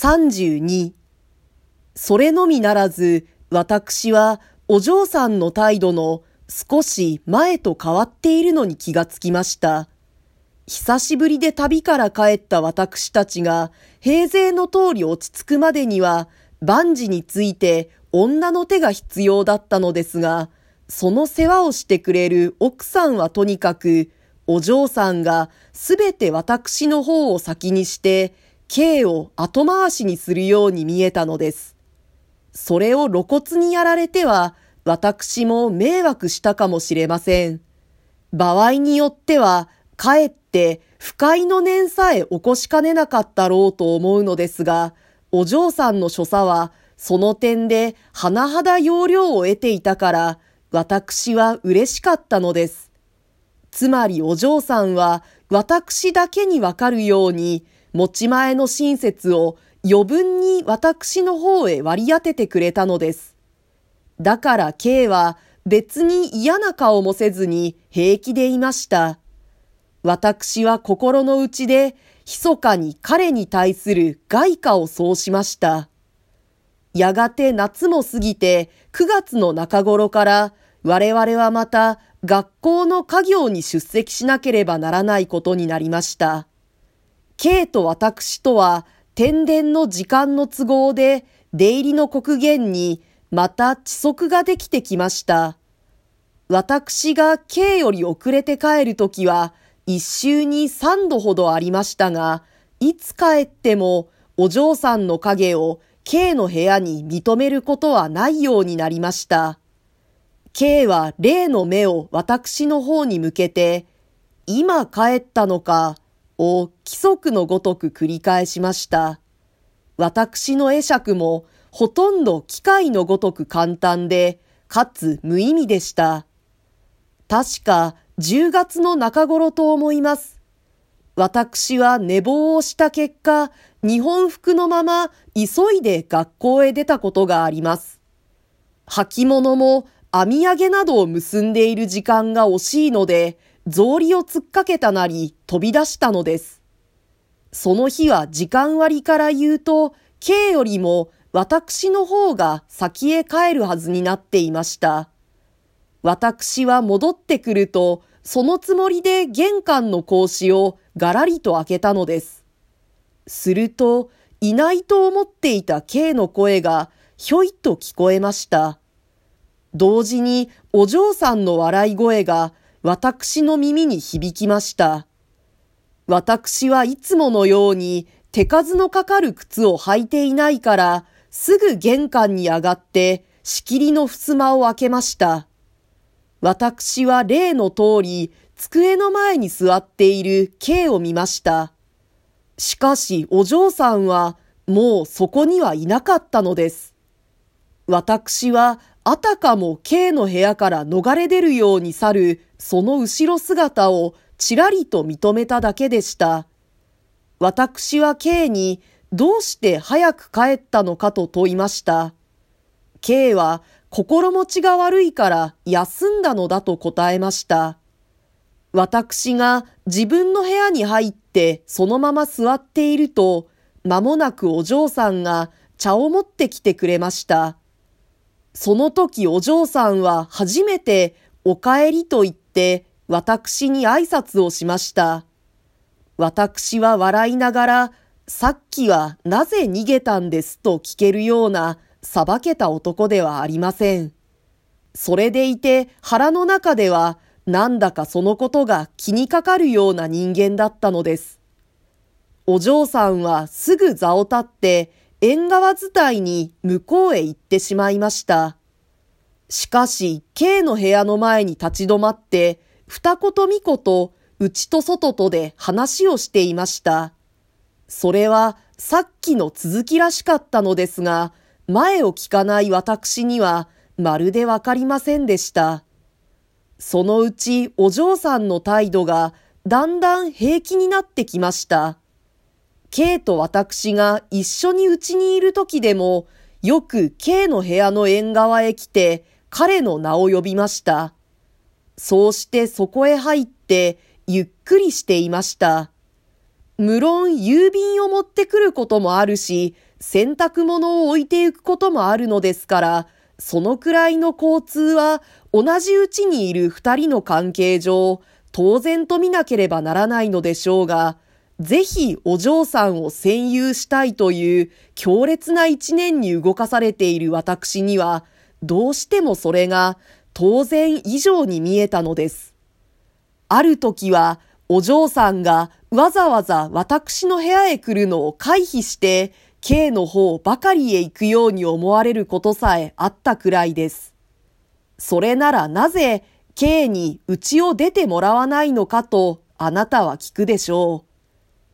32それのみならず、私はお嬢さんの態度の少し前と変わっているのに気がつきました。久しぶりで旅から帰った私たちが平勢の通り落ち着くまでには万事について女の手が必要だったのですが、その世話をしてくれる奥さんはとにかくお嬢さんがすべて私の方を先にして、K を後回しにするように見えたのです。それを露骨にやられては、私も迷惑したかもしれません。場合によっては、かえって不快の念さえ起こしかねなかったろうと思うのですが、お嬢さんの所作は、その点で甚だ要領を得ていたから、私は嬉しかったのです。つまりお嬢さんは私だけにわかるように持ち前の親切を余分に私の方へ割り当ててくれたのです。だから K は別に嫌な顔もせずに平気でいました。私は心の内で密かに彼に対する外貨をそうしました。やがて夏も過ぎて9月の中頃から我々はまた学校の家業に出席しなければならないことになりました。K と私とは天然の時間の都合で出入りの国限にまた遅速ができてきました。私が K より遅れて帰るときは一週に三度ほどありましたが、いつ帰ってもお嬢さんの影を K の部屋に認めることはないようになりました。K は例の目を私の方に向けて、今帰ったのか、を規則のごとく繰り返しました。私の会釈もほとんど機械のごとく簡単で、かつ無意味でした。確か10月の中頃と思います。私は寝坊をした結果、日本服のまま急いで学校へ出たことがあります。履物も網上げなどを結んでいる時間が惜しいので、草履を突っかけたなり飛び出したのです。その日は時間割から言うと、K よりも私の方が先へ帰るはずになっていました。私は戻ってくると、そのつもりで玄関の格子をガラリと開けたのです。すると、いないと思っていた K の声がひょいっと聞こえました。同時にお嬢さんの笑い声が私の耳に響きました。私はいつものように手数のかかる靴を履いていないから、すぐ玄関に上がって仕切りの襖を開けました。私は例の通り、机の前に座っている K を見ました。しかしお嬢さんはもうそこにはいなかったのです。私はあたかも K の部屋から逃れ出るように去るその後ろ姿をちらりと認めただけでした。私は K にどうして早く帰ったのかと問いました。K は心持ちが悪いから休んだのだと答えました。私が自分の部屋に入ってそのまま座っていると、間もなくお嬢さんが茶を持ってきてくれました。その時お嬢さんは初めてお帰りと言って私に挨拶をしました。私は笑いながら、さっきはなぜ逃げたんですと聞けるような裁けた男ではありません。それでいて腹の中ではなんだかそのことが気にかかるような人間だったのです。お嬢さんはすぐ座を立って縁側伝いに向こうへ行ってしまいました。しかし、K の部屋の前に立ち止まって、二言三言、内と外とで話をしていました。それはさっきの続きらしかったのですが、前を聞かない私にはまるでわかりませんでした。そのうちお嬢さんの態度がだんだん平気になってきました。K と私が一緒にうちにいる時でも、よく K の部屋の縁側へ来て彼の名を呼びました。そうしてそこへ入ってゆっくりしていました。無論郵便を持ってくることもあるし、洗濯物を置いていくこともあるのですから、そのくらいの交通は同じうちにいる二人の関係上、当然と見なければならないのでしょうが、ぜひお嬢さんを占有したいという強烈な一年に動かされている私には、どうしてもそれが当然以上に見えたのです。ある時はお嬢さんがわざわざ私の部屋へ来るのを回避して、K の方ばかりへ行くように思われることさえあったくらいです。それならなぜ K に家を出てもらわないのかとあなたは聞くでしょう。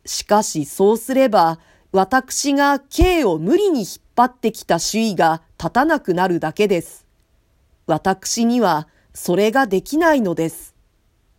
しかしそうすれば私が K を無理に引っ張ってきた主意が立たなくなるだけです。私にはそれができないのです。